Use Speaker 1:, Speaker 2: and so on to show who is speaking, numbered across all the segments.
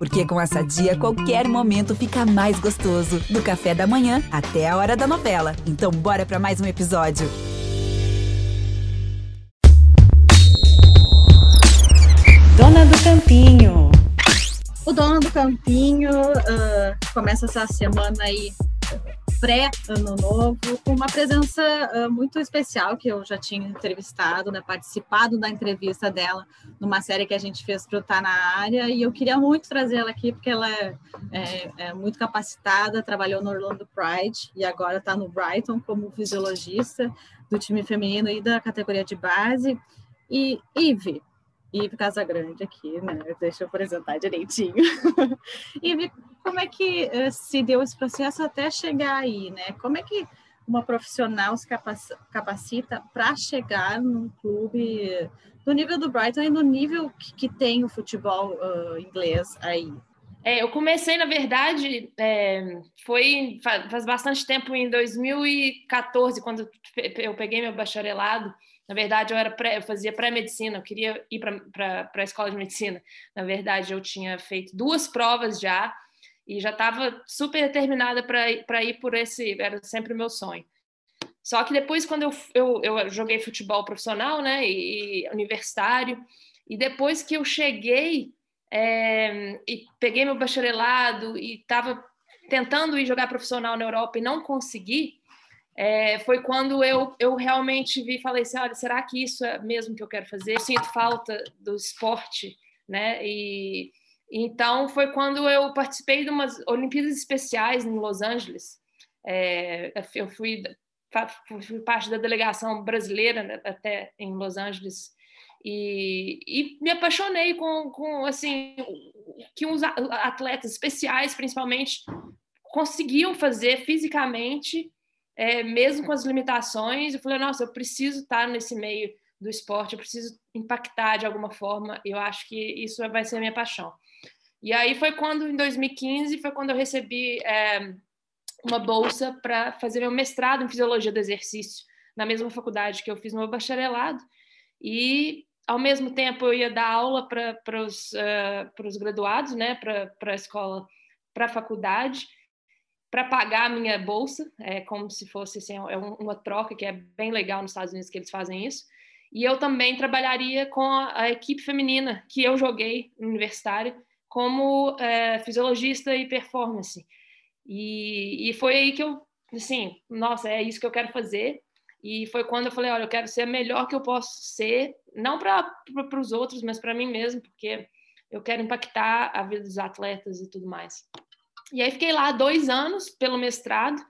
Speaker 1: Porque com essa dia, qualquer momento fica mais gostoso. Do café da manhã até a hora da novela. Então, bora para mais um episódio.
Speaker 2: Dona do Campinho.
Speaker 3: O Dona do Campinho uh, começa essa semana aí pré-ano novo, com uma presença uh, muito especial que eu já tinha entrevistado, né, participado da entrevista dela numa série que a gente fez para estar na área, e eu queria muito trazer ela aqui porque ela é, é, é muito capacitada, trabalhou no Orlando Pride e agora está no Brighton como fisiologista do time feminino e da categoria de base. E Ive, Ive Casagrande aqui, né? Deixa eu apresentar direitinho. Ive, como é que uh, se deu esse processo até chegar aí, né? Como é que uma profissional se capacita para chegar num clube do nível do Brighton e no nível que, que tem o futebol uh, inglês aí?
Speaker 4: É, eu comecei, na verdade, é, foi faz bastante tempo, em 2014, quando eu peguei meu bacharelado, na verdade, eu, era pré, eu fazia pré-medicina, eu queria ir para a escola de medicina. Na verdade, eu tinha feito duas provas já e já estava super determinada para ir por esse, era sempre o meu sonho. Só que depois, quando eu, eu, eu joguei futebol profissional, né, e, e, universitário, e depois que eu cheguei é, e peguei meu bacharelado e estava tentando ir jogar profissional na Europa e não consegui, é, foi quando eu, eu realmente vi e falei assim, olha, será que isso é mesmo que eu quero fazer? Eu sinto falta do esporte, né? E então foi quando eu participei de umas Olimpíadas Especiais em Los Angeles. É, eu fui, fui, parte da delegação brasileira né, até em Los Angeles e, e me apaixonei com, com assim que uns atletas especiais, principalmente, conseguiam fazer fisicamente é, mesmo com as limitações, eu falei, nossa, eu preciso estar nesse meio do esporte, eu preciso impactar de alguma forma, eu acho que isso vai ser a minha paixão. E aí foi quando, em 2015, foi quando eu recebi é, uma bolsa para fazer meu mestrado em Fisiologia do Exercício, na mesma faculdade que eu fiz meu bacharelado, e ao mesmo tempo eu ia dar aula para os uh, graduados, né, para a escola, para a faculdade, para pagar a minha bolsa, é como se fosse assim, é uma troca que é bem legal nos Estados Unidos que eles fazem isso. E eu também trabalharia com a, a equipe feminina que eu joguei no universitário como é, fisiologista e performance. E, e foi aí que eu, assim, nossa, é isso que eu quero fazer. E foi quando eu falei, olha, eu quero ser a melhor que eu posso ser, não para os outros, mas para mim mesmo, porque eu quero impactar a vida dos atletas e tudo mais. E aí fiquei lá dois anos pelo mestrado,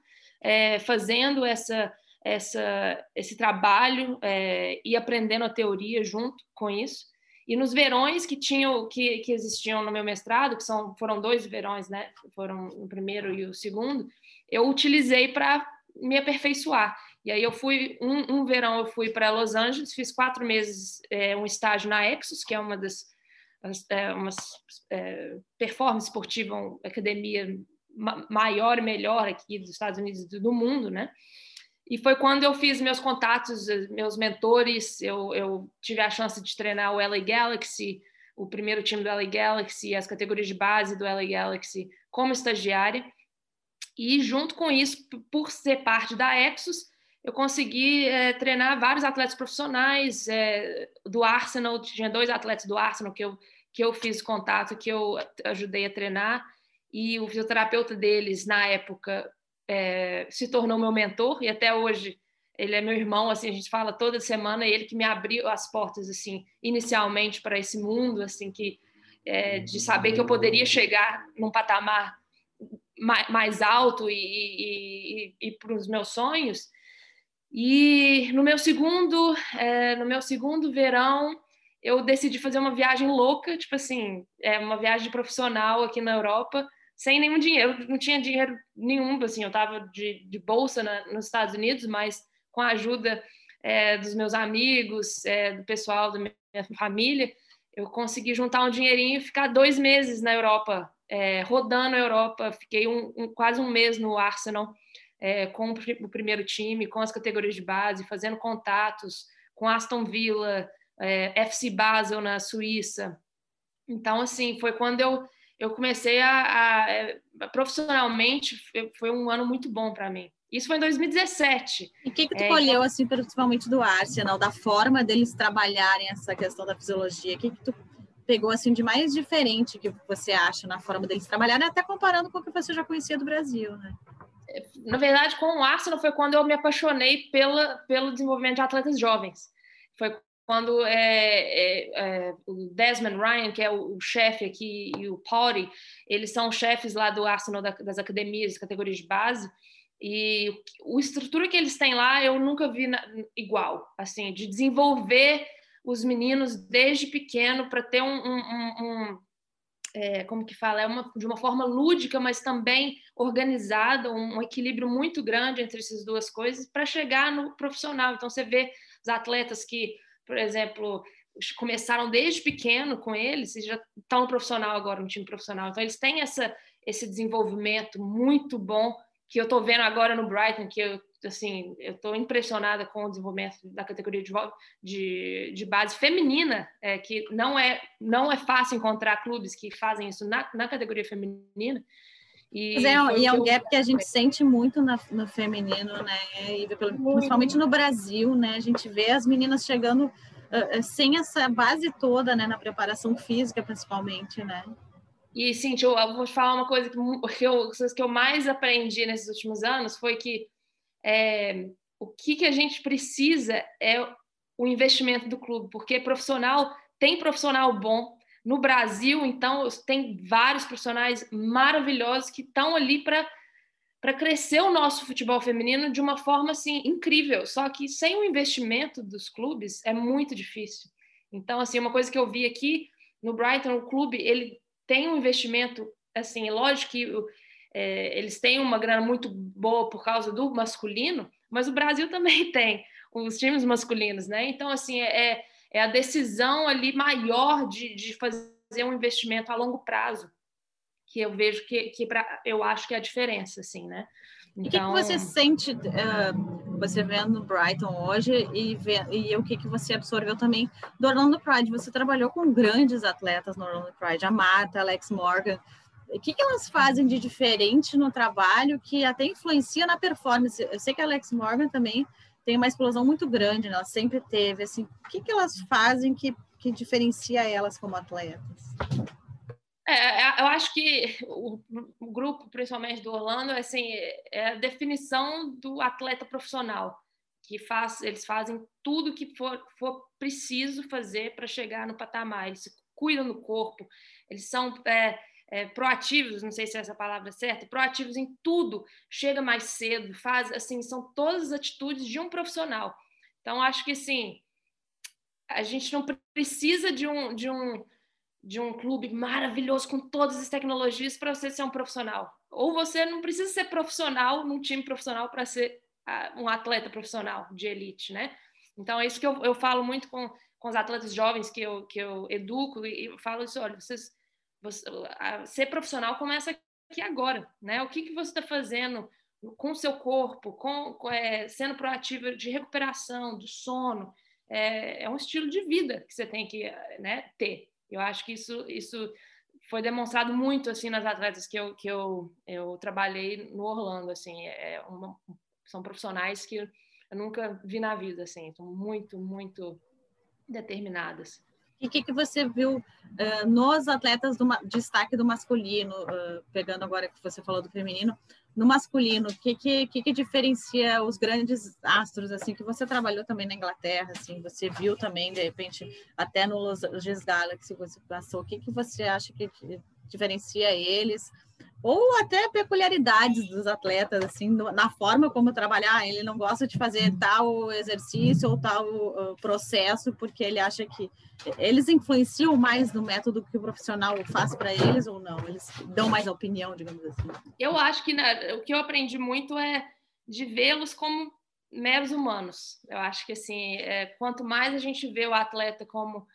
Speaker 4: é, fazendo essa, essa, esse trabalho é, e aprendendo a teoria junto com isso. E nos verões que tinham que, que existiam no meu mestrado, que são, foram dois verões, né? Foram o primeiro e o segundo, eu utilizei para me aperfeiçoar. E aí eu fui um, um verão eu fui para Los Angeles, fiz quatro meses é, um estágio na Exos, que é uma das uma é, performance esportiva, uma academia maior e melhor aqui dos Estados Unidos e do mundo, né? E foi quando eu fiz meus contatos, meus mentores, eu, eu tive a chance de treinar o LA Galaxy, o primeiro time do LA Galaxy, as categorias de base do LA Galaxy como estagiária. E junto com isso, por ser parte da Exos, eu consegui é, treinar vários atletas profissionais é, do Arsenal. Tinha dois atletas do Arsenal que eu, que eu fiz contato, que eu ajudei a treinar. E o fisioterapeuta deles, na época, é, se tornou meu mentor. E até hoje, ele é meu irmão. Assim, a gente fala toda semana. Ele que me abriu as portas, assim, inicialmente para esse mundo, assim, que de saber que eu poderia chegar num patamar mais alto e, e, e, e para os meus sonhos e no meu segundo, é, no meu segundo verão, eu decidi fazer uma viagem louca, tipo assim, é uma viagem profissional aqui na Europa, sem nenhum dinheiro, não tinha dinheiro nenhum, assim, eu estava de, de bolsa na, nos Estados Unidos, mas com a ajuda é, dos meus amigos, é, do pessoal da minha família, eu consegui juntar um dinheirinho e ficar dois meses na Europa, é, rodando a Europa, fiquei um, um, quase um mês no Arsenal, é, com o primeiro time, com as categorias de base, fazendo contatos com Aston Villa, é, FC Basel na Suíça. Então, assim, foi quando eu, eu comecei a, a, a profissionalmente foi um ano muito bom para mim. Isso foi em 2017.
Speaker 3: E o que, que tu é, colheu, então assim, principalmente do Arsenal, da forma deles trabalharem essa questão da fisiologia? O que, que tu pegou, assim, de mais diferente que você acha na forma deles trabalharem, até comparando com o que você já conhecia do Brasil, né?
Speaker 4: Na verdade, com o Arsenal foi quando eu me apaixonei pela, pelo desenvolvimento de atletas jovens. Foi quando é, é, é, o Desmond Ryan, que é o, o chefe aqui, e o Potty, eles são chefes lá do Arsenal da, das academias, categorias de base, e a estrutura que eles têm lá eu nunca vi na, igual, assim, de desenvolver os meninos desde pequeno para ter um, um, um é, como que fala, é uma, de uma forma lúdica, mas também organizada, um, equilíbrio muito grande entre essas duas coisas para chegar no profissional. Então você vê os atletas que, por exemplo, começaram desde pequeno com eles e já estão no profissional agora, no time profissional. Então eles têm essa, esse desenvolvimento muito bom que eu estou vendo agora no Brighton, que eu assim eu estou impressionada com o desenvolvimento da categoria de, de, de base feminina, é, que não é não é fácil encontrar clubes que fazem isso na, na categoria feminina.
Speaker 3: E, é, e é um gap que a gente sente muito na, no feminino, né? E, principalmente no Brasil, né? A gente vê as meninas chegando uh, sem essa base toda, né? Na preparação física, principalmente, né?
Speaker 4: E, Cintia, eu, vou te falar uma coisa que, que, eu, que eu mais aprendi nesses últimos anos foi que é, o que, que a gente precisa é o investimento do clube, porque profissional tem profissional bom. No Brasil, então, tem vários profissionais maravilhosos que estão ali para para crescer o nosso futebol feminino de uma forma assim incrível. Só que sem o investimento dos clubes é muito difícil. Então, assim, uma coisa que eu vi aqui no Brighton, o clube ele tem um investimento, assim, lógico que é, eles têm uma grana muito boa por causa do masculino, mas o Brasil também tem os times masculinos, né? Então, assim, é, é, é a decisão ali maior de, de fazer um investimento a longo prazo que eu vejo que, que pra, eu acho que é a diferença, assim, né?
Speaker 3: Então... E o que, que, você então sente, uh, você vendo Brighton hoje e, vê, e o que, que você absorveu também do Orlando Pride? Você trabalhou com grandes atletas no Orlando Pride, a Marta, Alex Morgan. O que, que elas fazem de diferente no trabalho que até influencia na performance? Eu sei que a Alex Morgan também tem uma explosão muito grande, né? ela sempre teve. Assim, o que, que elas fazem que, que diferencia elas como atletas?
Speaker 4: É, é, eu acho que o, o, grupo, principalmente do Orlando, assim, é a definição do atleta profissional, que faz, eles fazem tudo que for, for preciso fazer para chegar no patamar. Eles cuidam do corpo, eles são é, é, proativos, não sei se é essa palavra certa, proativos em tudo, chega mais cedo, faz, assim, são todas as atitudes de um profissional. Então, acho que, assim, a gente não precisa de um, de um de um clube maravilhoso com todas as tecnologias para você ser um profissional. Ou você não precisa ser profissional num time profissional para ser uh, um atleta profissional de elite, né? Então é isso que eu, eu falo muito com, com os atletas jovens que eu, que eu educo e falo isso, olha, vocês, você, ser profissional começa aqui agora, né? O que, que você está fazendo com o seu corpo, com é, sendo proativo de recuperação, do sono, é, é um estilo de vida que você tem que né, ter. Eu acho que isso, isso foi demonstrado muito assim nas atletas que eu, que eu, eu trabalhei no Orlando. Assim, é uma, são profissionais que eu nunca vi na vida, assim, são muito, muito determinadas.
Speaker 3: E o que, que você viu uh, nos atletas do destaque do masculino, uh, pegando agora que você falou do feminino, no masculino, o que, que, que, diferencia os grandes astros, assim, que você trabalhou também na Inglaterra, assim, você viu também, de repente, até no Los Angeles Galaxy você passou, o que, que você acha que diferencia eles? Ou até peculiaridades dos atletas, assim, na forma como trabalhar. Ele não gosta de fazer tal exercício ou tal uh, processo, porque ele acha que eles influenciam mais no método que o profissional faz para eles ou não? Eles dão mais opinião, digamos assim.
Speaker 4: Eu acho que né, o que eu aprendi muito é de vê-los como meros humanos. Eu acho que assim, é, quanto mais a gente vê o atleta como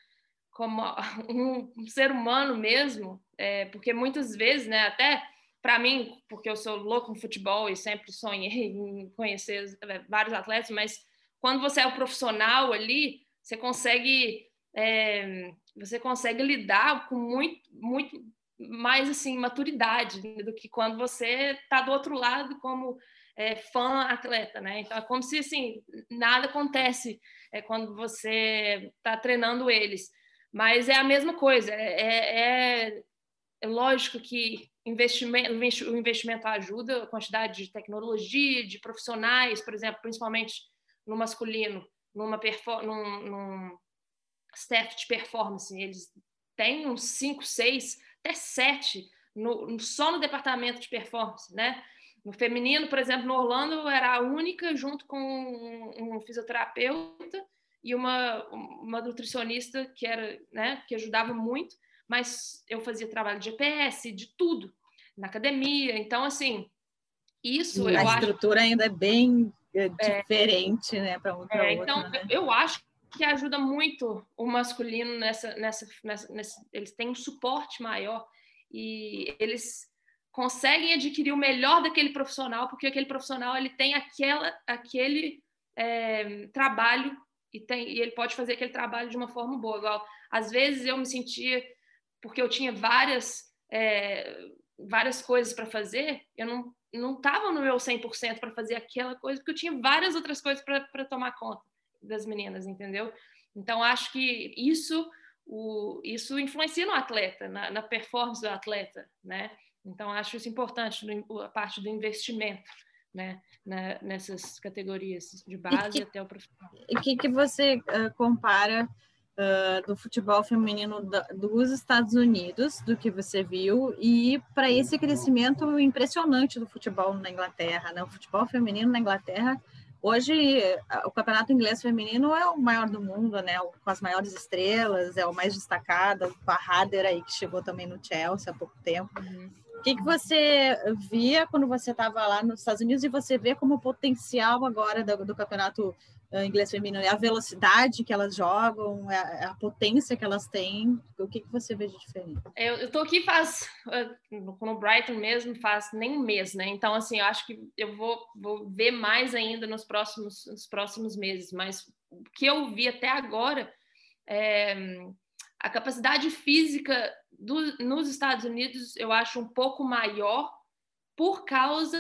Speaker 4: como um ser humano mesmo, é, porque muitas vezes, né, até para mim, porque eu sou louco no futebol e sempre sonhei em conhecer é, vários atletas, mas quando você é o profissional ali, você consegue é, você consegue lidar com muito, muito mais assim maturidade do que quando você está do outro lado como é, fã atleta, né? Então é como se assim nada acontece é, quando você está treinando eles, mas é a mesma coisa. É, é, lógico que investimento, o investimento ajuda, a quantidade de tecnologia, de profissionais, por exemplo, principalmente no masculino, numa num, num staff de performance, eles têm uns 5, 6, até 7 no, só no departamento de performance, né? No feminino, por exemplo, no Orlando, era a única, junto com um, um fisioterapeuta e uma, uma nutricionista que era, né, que ajudava muito, mas eu fazia trabalho de GPS, de tudo, na academia. Então, assim, isso
Speaker 3: a
Speaker 4: eu
Speaker 3: acho. A estrutura ainda é bem é, é. diferente,
Speaker 4: é,
Speaker 3: né,
Speaker 4: para outra. É, então, né? eu acho que ajuda muito o masculino nessa, nessa, nessa, nessa, eles têm um suporte maior e eles conseguem adquirir o melhor daquele profissional, porque aquele profissional ele tem aquela, aquele é, trabalho e, tem, e ele pode fazer aquele trabalho de uma forma boa. Igual, às vezes eu me sentia, porque eu tinha várias, é, várias coisas para fazer, eu não não estava no meu 100% para fazer aquela coisa, porque eu tinha várias outras coisas para tomar conta das meninas, entendeu? Então, acho que isso, o, isso influencia no atleta, na, na performance do atleta, né? Então, acho isso importante, a parte do investimento, né? Na, nessas categorias, de base
Speaker 3: que,
Speaker 4: até o profissional.
Speaker 3: E o que, que você uh, compara uh, do futebol feminino da, dos Estados Unidos, do que você viu, e para esse crescimento impressionante do futebol na Inglaterra, né? O futebol feminino na Inglaterra Hoje, o campeonato inglês feminino é o maior do mundo, né? Com as maiores estrelas, é o mais destacado, com a Hader aí, que chegou também no Chelsea há pouco tempo. Uhum. Que, que você via quando você estava lá nos Estados Unidos e você vê como potencial agora do, do campeonato eh, inglês feminino? É a velocidade que elas jogam, é, é a potência que elas têm? O que, que você vê de diferente?
Speaker 4: Eu, eu tô aqui faz, eh, no Brighton mesmo, faz nem um mês, né? Então, assim, eu acho que eu vou, vou ver mais ainda nos próximos, nos próximos meses, mas o que eu vi até agora é a capacidade física do, nos Estados Unidos eu acho um pouco maior por causa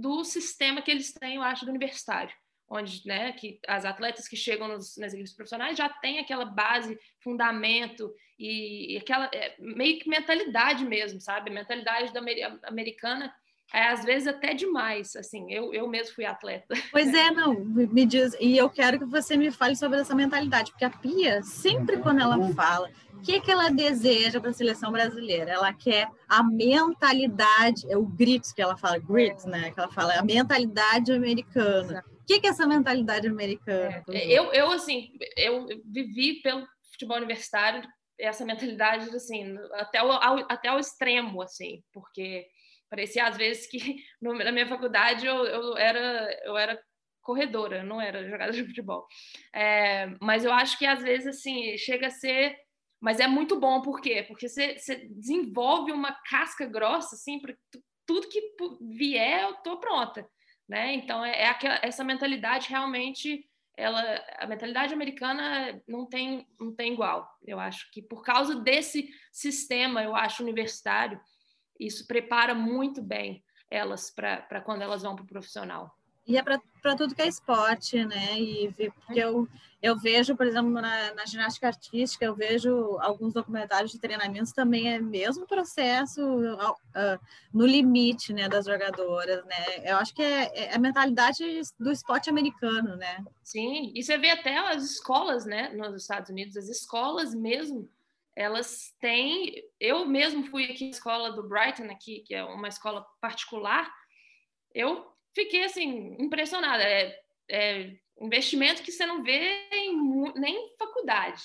Speaker 4: do sistema que eles têm, eu acho, do universitário onde né, que as atletas que chegam nos, nas equipes profissionais já têm aquela base, fundamento e, e aquela é, meio que mentalidade mesmo, sabe? Mentalidade da americana é às vezes até demais, assim, eu, eu mesmo fui atleta.
Speaker 3: Pois é, não, me diz, e eu quero que você me fale sobre essa mentalidade, porque a Pia, sempre quando ela fala, o que, que ela deseja para a seleção brasileira? Ela quer a mentalidade, é o grit que ela fala, grit, né, que ela fala, a mentalidade americana que, que é essa mentalidade americana?
Speaker 4: É, eu, eu, assim, eu vivi pelo futebol universitário essa mentalidade, assim, até o, ao, até o extremo, assim, porque parecia às vezes que no, na minha faculdade eu, eu, era, eu era corredora, não era jogadora de futebol. É, mas eu acho que às vezes, assim, chega a ser... Mas é muito bom, por quê? Porque você, você desenvolve uma casca grossa, assim, para tudo que vier, eu tô pronta né? Então é, é aquela, essa mentalidade realmente ela a mentalidade americana não tem não tem igual. Eu acho que por causa desse sistema, eu acho universitário, isso prepara muito bem elas para quando elas vão para o profissional.
Speaker 3: E é para tudo que é esporte, né? E porque eu, eu vejo, por exemplo, na, na, ginástica artística, eu vejo alguns documentários de treinamentos também é mesmo processo uh, no limite, né, das jogadoras, né? Eu acho que é, é, a mentalidade do esporte americano, né?
Speaker 4: Sim, e você vê até as escolas, né, nos Estados Unidos, as escolas mesmo, elas têm. Eu mesmo fui aqui na escola do Brighton aqui, que é uma escola particular. Eu fiquei assim impressionada. É, é investimento que você não vê em, nem em faculdade.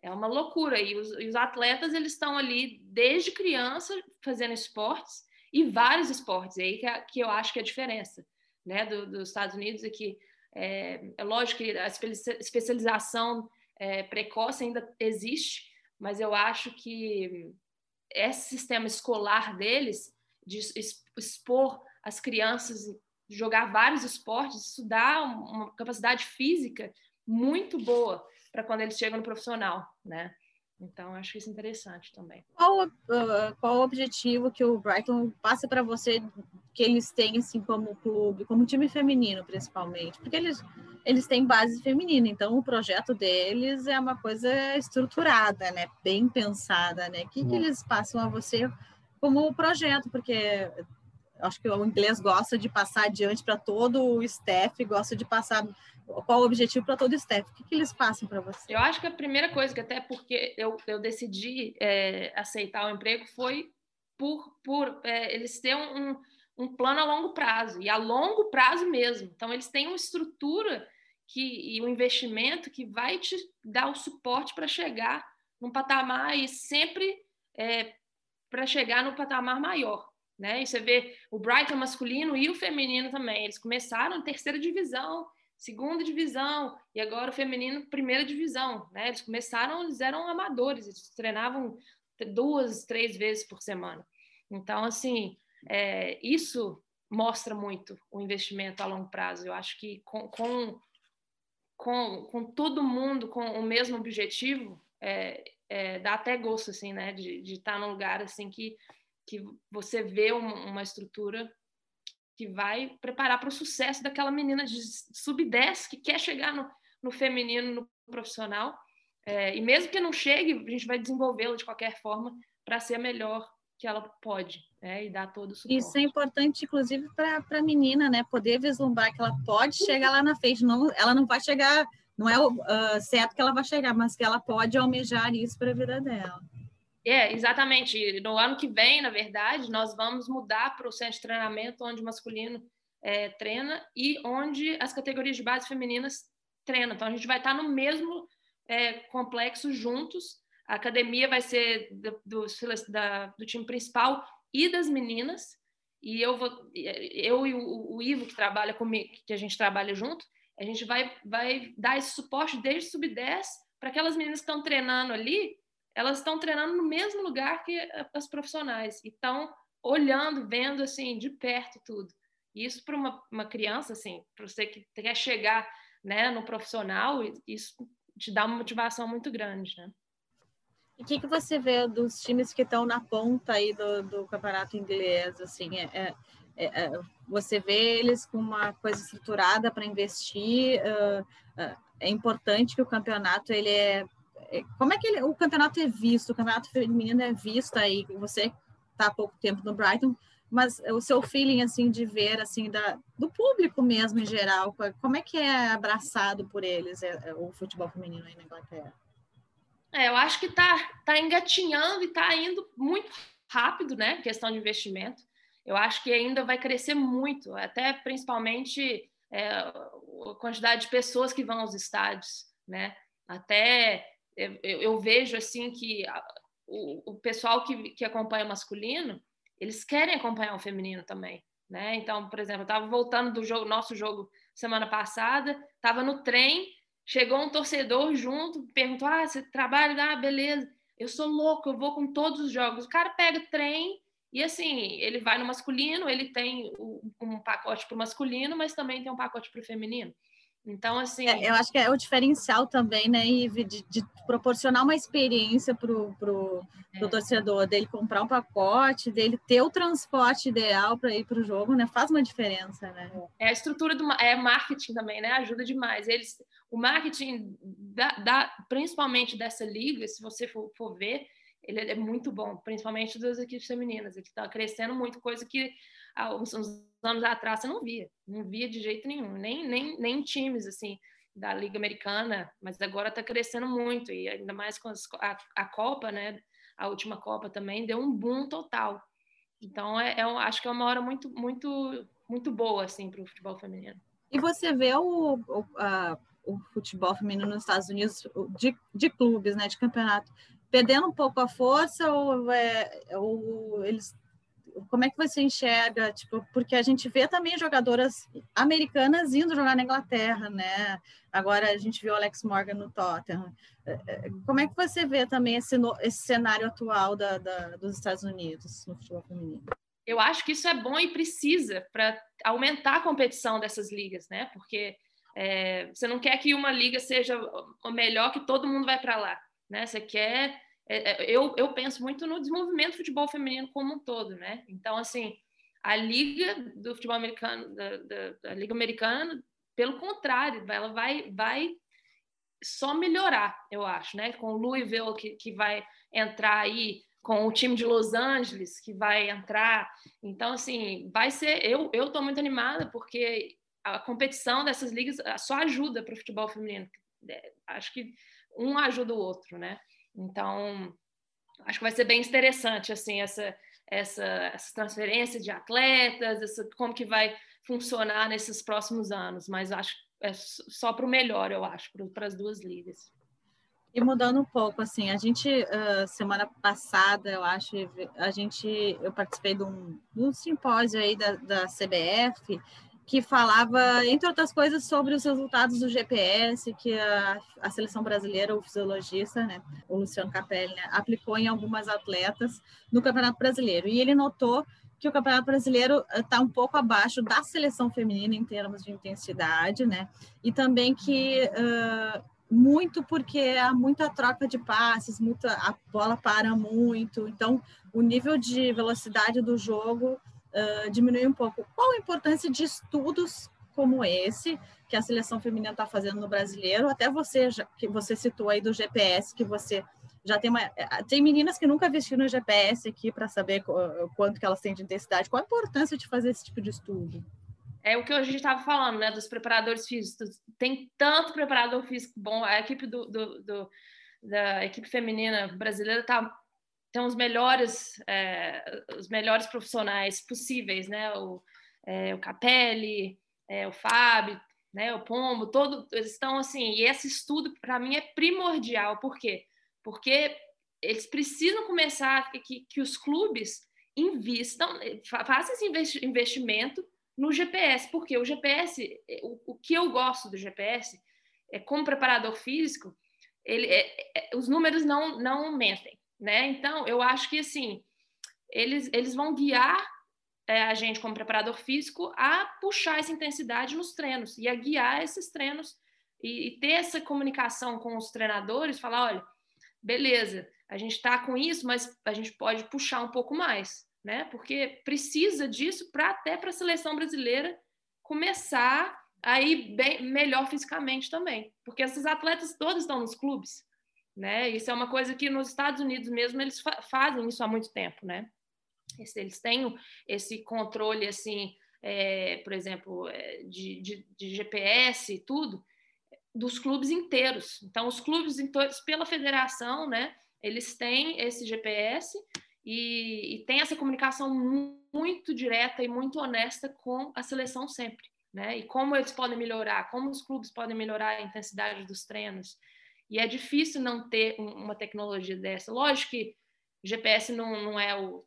Speaker 4: É uma loucura. E os, e os atletas eles estão ali desde criança fazendo esportes e vários esportes. É aí que, é, que eu acho que é a diferença né, do, dos Estados Unidos é que é, é lógico que a especialização é, precoce ainda existe, mas eu acho que esse sistema escolar deles de expor as crianças jogar vários esportes, isso dá uma capacidade física muito boa para quando eles chegam no profissional, né? Então, acho isso interessante também.
Speaker 3: Qual, uh, qual o objetivo que o Brighton passa para você que eles têm, assim, como clube, como time feminino, principalmente? Porque eles, eles têm base feminina, então o projeto deles é uma coisa estruturada, né? Bem pensada, né? O que, que eles passam a você como projeto? Porque acho que o inglês gosta de passar adiante para todo o staff, gosta de passar qual o objetivo para todo o staff? O que, que eles passam para você?
Speaker 4: Eu acho que a primeira coisa, que até porque eu, eu decidi é, aceitar o emprego, foi por, por é, eles terem um, um plano a longo prazo, e a longo prazo mesmo. Então, eles têm uma estrutura que, e um investimento que vai te dar o suporte para chegar num patamar e sempre é, para chegar no patamar maior. Né? E você vê o Brighton masculino e o feminino também. Eles começaram terceira divisão, segunda divisão e agora o feminino primeira divisão, né? Eles começaram, eles eram amadores, eles treinavam duas, três vezes por semana. Então, assim, é, isso mostra muito o investimento a longo prazo. Eu acho que com, com, com, com todo mundo com o mesmo objetivo, é, é, dá até gosto, assim, né? De, de estar num lugar, assim, que, que você vê uma, estrutura que vai preparar para o sucesso daquela menina de sub-10 que quer chegar no, no feminino, no profissional. É, e mesmo que não chegue, a gente vai desenvolvê-la de qualquer forma para ser a melhor que ela pode, né? E dar todo o suporte.
Speaker 3: Isso é importante, inclusive, para a menina, né? Poder vislumbrar que ela pode chegar lá na frente. Não, ela não vai chegar, não é uh, certo que ela vai chegar, mas que ela pode almejar isso para a vida dela.
Speaker 4: É, exatamente. No ano que vem, na verdade, nós vamos mudar para o centro de treinamento onde o masculino é, treina e onde as categorias de base femininas treinam. Então, a gente vai estar no mesmo é, complexo juntos. A academia vai ser do, do, da, do time principal e das meninas. E eu, vou, eu e o, o Ivo, que trabalha comigo, que a gente trabalha junto, a gente vai, vai dar esse suporte desde sub-10 para aquelas meninas que estão treinando ali elas estão treinando no mesmo lugar que as profissionais e estão olhando, vendo assim de perto tudo. Isso para uma, uma criança, assim, para você que quer chegar né, no profissional, isso te dá uma motivação muito grande, né?
Speaker 3: E o que, que você vê dos times que estão na ponta aí do, do campeonato inglês? Assim, é, é, é, é você vê eles com uma coisa estruturada para investir? Uh, uh, é importante que o campeonato ele é, como é que ele, o campeonato é visto? O campeonato feminino é visto aí? Você está há pouco tempo no Brighton, mas o seu feeling assim de ver assim da, do público mesmo em geral, como é que é abraçado por eles é, é, o futebol feminino aí na Inglaterra?
Speaker 4: É, eu acho que está tá engatinhando e está indo muito rápido, né? Questão de investimento. Eu acho que ainda vai crescer muito, até principalmente é, a quantidade de pessoas que vão aos estádios, né? Até eu, eu vejo assim que a, o, o, pessoal que, que acompanha o masculino, eles querem acompanhar o feminino também, né? Então, por exemplo, eu estava voltando do jogo, nosso jogo semana passada, estava no trem, chegou um torcedor junto, perguntou: "Ah, você trabalha? Ah, beleza. Eu sou louco, eu vou com todos os jogos". O cara pega trem e assim, ele vai no masculino, ele tem um pacote para o masculino, mas também tem um pacote para o feminino. Então, assim.
Speaker 3: É, eu acho que é o diferencial também, né, Ive, de, de proporcionar uma experiência para o pro, pro é. torcedor, dele comprar um pacote, dele ter o transporte ideal para ir para o jogo, né? Faz uma diferença, né?
Speaker 4: É a estrutura do é marketing também, né? Ajuda demais. Eles, o marketing, da, da principalmente dessa liga, se você for, for ver, ele é muito bom, principalmente das equipes femininas. Ele está crescendo muito, coisa que há uns, anos atrás você não via, não via de jeito nenhum, nem, nem, nem times assim da Liga Americana, mas agora está crescendo muito e ainda mais com as, a, a Copa, né? A última Copa também deu um boom total. Então, é, é acho que é uma hora muito, muito, muito boa assim para o futebol feminino.
Speaker 3: E você vê o, o, a, o futebol feminino nos Estados Unidos de, de clubes, né, de campeonato, perdendo um pouco a força ou, é, ou eles como é que você enxerga, tipo, porque a gente vê também jogadoras americanas indo jogar na Inglaterra, né? Agora a gente viu o Alex Morgan no Tottenham. É, é, como é que você vê também esse, esse cenário atual da, da, dos Estados Unidos no futebol feminino?
Speaker 4: Eu acho que isso é bom e precisa para aumentar a competição dessas ligas, né? Porque é, você não quer que uma liga seja o melhor que todo mundo vai para lá, né? Você quer eu, eu penso muito no desenvolvimento do futebol feminino como um todo, né? Então, assim, a liga do futebol americano, da, da, da liga americana, pelo contrário, ela vai, vai só melhorar, eu acho, né? Com o Louisville que, que vai entrar aí, com o time de Los Angeles que vai entrar. Então, assim, vai ser. Eu eu estou muito animada porque a competição dessas ligas só ajuda para o futebol feminino. É, acho que um ajuda o outro, né? Então, acho que vai ser bem interessante assim essa essa, essa transferência de atletas, essa, como que vai funcionar nesses próximos anos. Mas acho é só para o melhor, eu acho, para as duas ligas.
Speaker 3: E mudando um pouco, assim, a gente, uh, semana passada, eu acho, a gente, eu participei de um, de um simpósio aí da, da CBF, que falava, entre outras coisas, sobre os resultados do GPS, que a, a seleção brasileira, o fisiologista, né, o Luciano Capelli, né, aplicou em algumas atletas no Campeonato Brasileiro. E ele notou que o Campeonato Brasileiro está eh, um pouco abaixo da seleção feminina em termos de intensidade, né? E também que uh, muito porque há muita troca de passes, muita, a bola para muito, então o nível de velocidade do jogo uh, diminui um pouco. Qual a importância de estudos como esse que a seleção feminina está fazendo no brasileiro? Até você, já, que você citou aí do GPS, que você já tem uma, eh, tem meninas que nunca vestiram GPS aqui para saber quanto que elas têm de intensidade. Qual a importância de fazer esse tipo de estudo?
Speaker 4: É o que a gente estava falando, né? Dos preparadores físicos. Tem tanto preparador físico bom. A equipe do, do, do da equipe feminina brasileira tá tem os melhores é, os melhores profissionais possíveis, né? O, é, o Capelli, é, o Fábio, né? O Pombo, todo eles estão assim. E esse estudo para mim é primordial. Por quê? porque eles precisam começar que, que os clubes invistam, façam esse investimento no GPS, porque o GPS, o, o que eu gosto do GPS, é como preparador físico, ele, é, é, os números não, não mentem, né? Então, eu acho que, assim, eles, eles vão guiar é, a gente como preparador físico a puxar essa intensidade nos treinos e a guiar esses treinos e, e ter essa comunicação com os treinadores, falar, olha, beleza, a gente está com isso, mas a gente pode puxar um pouco mais, né? Porque precisa disso para até para a seleção brasileira começar a ir bem, melhor fisicamente também, porque esses atletas todos estão nos clubes, né? Isso é uma coisa que nos Estados Unidos mesmo eles fa fazem isso há muito tempo, né? Eles têm esse controle assim, é, por exemplo, é, de, de, de GPS e tudo, dos clubes inteiros. Então, os clubes inteiros, pela federação, né, eles têm esse GPS e, e tem essa comunicação muito direta e muito honesta com a seleção sempre. Né? E como eles podem melhorar, como os clubes podem melhorar a intensidade dos treinos. E é difícil não ter uma tecnologia dessa. Lógico que GPS não, não é o.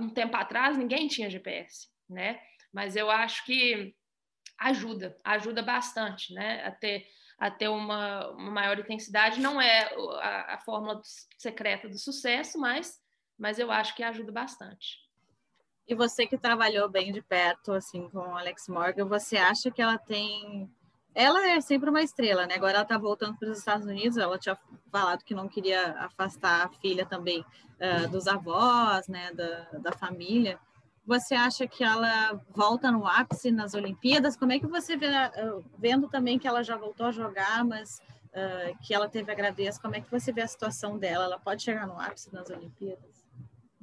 Speaker 4: Um tempo atrás ninguém tinha GPS, né? Mas eu acho que ajuda, ajuda bastante, né? A ter, a ter uma, uma maior intensidade. Não é a, a fórmula secreta do sucesso, mas, mas eu acho que ajuda bastante.
Speaker 3: E você que trabalhou bem de perto, assim, com Alex Morgan, você acha que ela tem. Ela é sempre uma estrela, né? Agora ela está voltando para os Estados Unidos, ela tinha falado que não queria afastar a filha também uh, dos avós, né? Da, da família. Você acha que ela volta no ápice nas Olimpíadas? Como é que você vê, uh, vendo também que ela já voltou a jogar, mas uh, que ela teve a gravidez, como é que você vê a situação dela? Ela pode chegar no ápice nas Olimpíadas?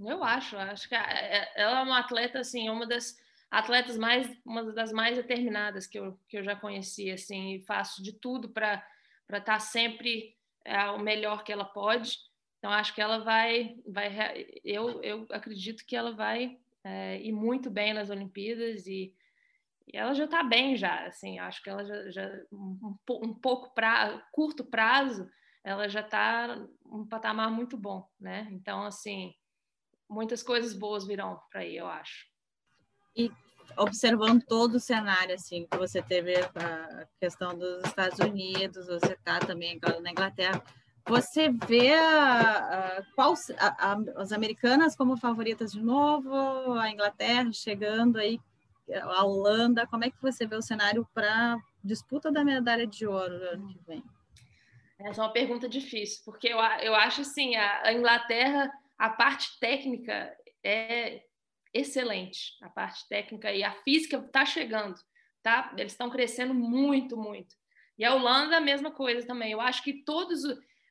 Speaker 4: Eu acho, acho que é, ela é uma atleta assim, uma das atletas mais, uma das mais determinadas que eu, que eu já conheci, assim, e faço de tudo para para estar tá sempre é, o melhor que ela pode. Então acho que ela vai, vai, eu, eu acredito que ela vai é, ir muito bem nas Olimpíadas e, e ela já está bem já, assim, acho que ela já, já um, um, pouco pra, curto prazo, ela já está um patamar muito bom, né? Então, assim, muitas coisas boas virão para aí, eu acho.
Speaker 3: E observando todo o cenário, assim, que você teve a questão dos Estados Unidos, você está também agora na Inglaterra, você vê a, a, qual, a, as americanas como favoritas de novo, a Inglaterra chegando aí, a Holanda, como é que você vê o cenário para disputa da medalha de ouro no ano que vem?
Speaker 4: Essa é uma pergunta difícil, porque eu, eu acho assim, a, a Inglaterra, a parte técnica é excelente, a parte técnica e a física está chegando, tá? Eles estão crescendo muito, muito. E a Holanda, a mesma coisa também. Eu acho que todos,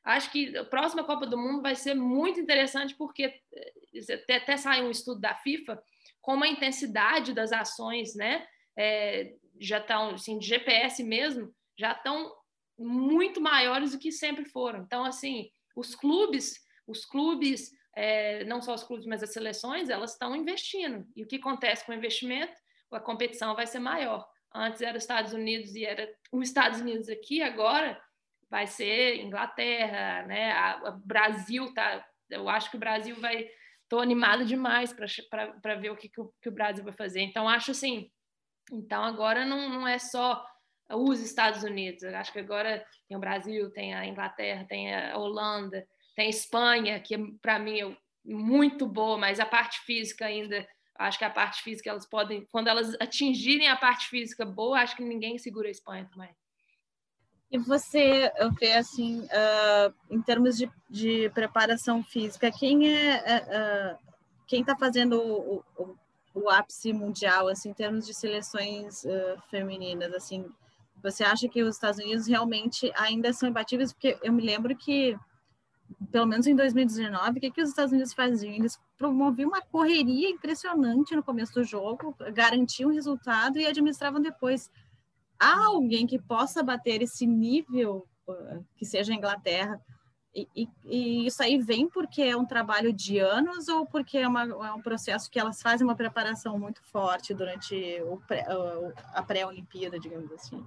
Speaker 4: acho que a próxima Copa do Mundo vai ser muito interessante porque eh, até, até saiu um estudo da FIFA como a intensidade das ações, né? É, já estão, assim, de GPS mesmo, já estão muito maiores do que sempre foram. Então, assim, os clubes, os clubes, é, não só os clubes, mas as seleções, elas estão investindo. E o que acontece com o investimento? A competição vai ser maior. Antes era Estados Unidos e era os Estados Unidos aqui, agora vai ser Inglaterra, né? A, Brasil tá. Eu acho que o Brasil vai. Estou animado demais para ver o que, que o, que o Brasil vai fazer. Então, acho assim. Então, agora não, não é só os Estados Unidos. Eu acho que agora tem o Brasil, tem a Inglaterra, tem a Holanda, tem Espanha, que para mim é muito boa, mas a parte física ainda, acho que a parte física elas podem, quando elas atingirem a parte física boa, acho que ninguém segura a Espanha também.
Speaker 3: E você vê assim, uh, em termos de, de, preparação física, quem é uh, quem está fazendo o, o, o, ápice mundial, assim, em termos de seleções uh, femininas, assim, você acha que os Estados Unidos realmente ainda são imbatíveis? Porque eu me lembro que, pelo menos em 2019, o que, que os Estados Unidos faziam? Eles promoviam uma correria impressionante no começo do jogo, garantiam resultado e administravam depois. Há alguém que possa bater esse nível, que seja a Inglaterra, e, e, e, isso aí vem porque é um trabalho de anos ou porque é, uma, é, um processo que elas fazem uma preparação muito forte durante pré, a pré-Olimpíada, digamos assim?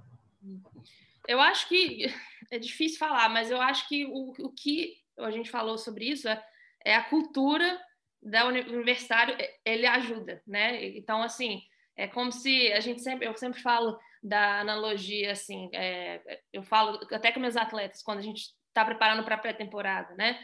Speaker 4: Eu acho que é difícil falar, mas eu acho que o, o que a gente falou sobre isso é, é a cultura da universitário, ele ajuda, né? Então, assim, é como se a gente sempre, eu sempre falo da analogia, assim, é, eu falo até com meus atletas, quando a gente está preparando para a pré-temporada, né?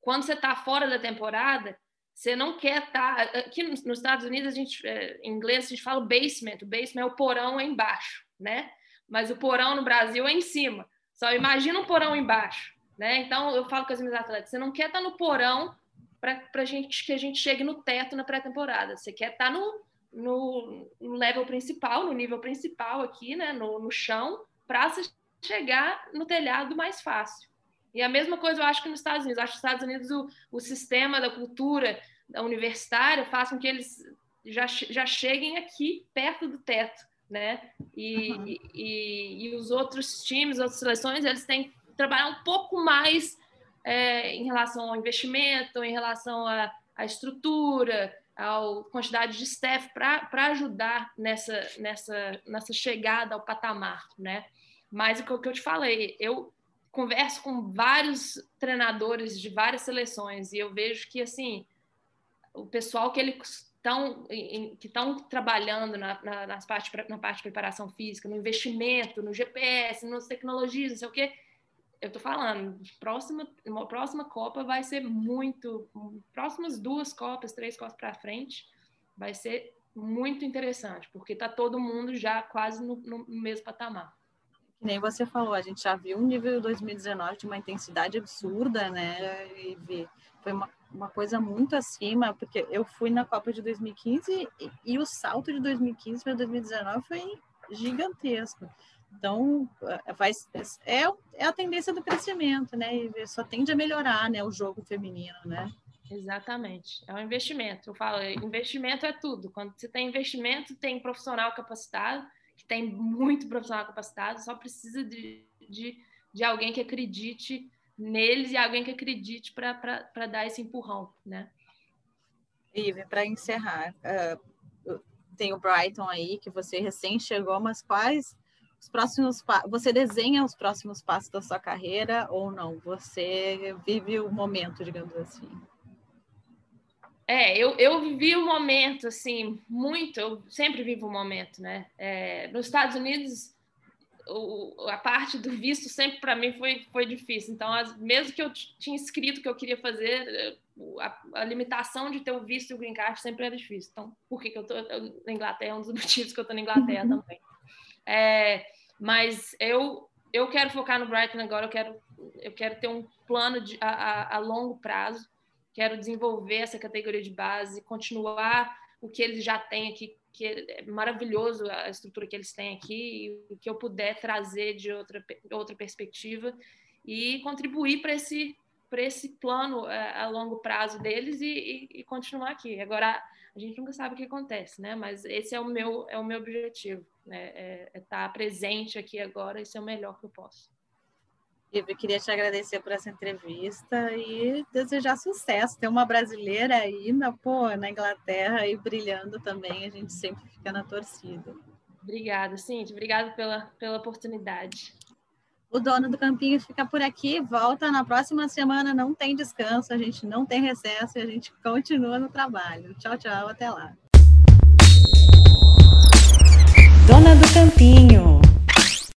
Speaker 4: Quando você está fora da temporada, você não quer estar. Tá, aqui nos Estados Unidos, a gente, é, em inglês, a gente fala basement, o basement é o porão é embaixo, né? mas o porão no Brasil é em cima. Só imagina um porão embaixo, né? Então eu falo com as minhas atletas, você não quer estar no porão para gente que a gente chegue no teto na pré-temporada. Você quer estar no, no, no, level principal, no nível principal aqui, né? No, no chão, para chegar no telhado mais fácil. E a mesma coisa eu acho que nos Estados Unidos. Eu acho que nos Estados Unidos o, o sistema da cultura da universitária faz com que eles já, já cheguem aqui perto do teto né? E, uhum. e, e, os outros times, outras seleções, eles têm trabalhar um pouco mais é, em relação ao investimento, em relação à, à estrutura, à quantidade de staff para ajudar nessa, nessa, nessa chegada ao patamar, né? Mas o que eu te falei, eu converso com vários treinadores de várias seleções e eu vejo que assim o pessoal que eles estão, que estão trabalhando na, na, nas parte, na parte de preparação física, no investimento, no GPS, nas tecnologias, não sei o quê. Eu estou falando, próxima, uma próxima Copa vai ser muito. Próximas duas Copas, três Copas para frente, vai ser muito interessante, porque está todo mundo já quase no, no mesmo patamar.
Speaker 3: Que nem você falou, a gente já viu um nível 2019 de uma intensidade absurda, né? E foi uma uma coisa muito acima, porque eu fui na Copa de 2015 e, e o salto de 2015 para 2019 foi gigantesco. Então, é, vai, é, é a tendência do crescimento, né? E só tende a melhorar, né? O jogo feminino, né?
Speaker 4: Exatamente. É um investimento. Eu falo, investimento é tudo. Quando você tem investimento, tem profissional capacitado, que tem muito profissional capacitado, só precisa de, de, de alguém que acredite neles e alguém que acredite para dar esse empurrão, né?
Speaker 3: Ive, para encerrar, uh, tem o Brighton aí, que você recém chegou, mas quais os próximos você desenha os próximos passos da sua carreira ou não? Você vive o momento, digamos assim?
Speaker 4: É, eu, eu vivi o momento, assim, muito, eu sempre vivo o momento, né? É, nos Estados Unidos, o, a parte do visto sempre para mim foi, foi difícil. Então, as, mesmo que eu tinha escrito que eu queria fazer, a, a, limitação de ter o visto e o green card sempre era difícil. Então, por que, que eu estou na Inglaterra? É um dos motivos que eu estou na Inglaterra uhum. também. É, mas eu eu quero focar no Brighton agora, eu quero, eu quero ter um plano de, a, a, a longo prazo, quero desenvolver essa categoria de base, continuar o que eles já têm aqui, que é maravilhoso a estrutura que eles têm aqui, e o que eu puder trazer de outra, outra perspectiva e contribuir para esse, esse plano é, a longo prazo deles e, e, e, continuar aqui. Agora, a gente nunca sabe o que acontece, né? Mas esse é o meu, é o meu objetivo, né? É, é estar presente aqui agora e ser o melhor que eu posso.
Speaker 3: Eu queria te agradecer por essa entrevista e desejar sucesso. Ter uma brasileira aí na, pô, na Inglaterra e brilhando também, a gente sempre fica na torcida.
Speaker 4: Obrigada, Cintia. Obrigada pela, pela oportunidade.
Speaker 3: O dono do campinho fica por aqui, volta na próxima semana, não tem descanso, a gente não tem recesso e a gente continua no trabalho. Tchau, tchau, até lá.
Speaker 2: Dona do Campinho.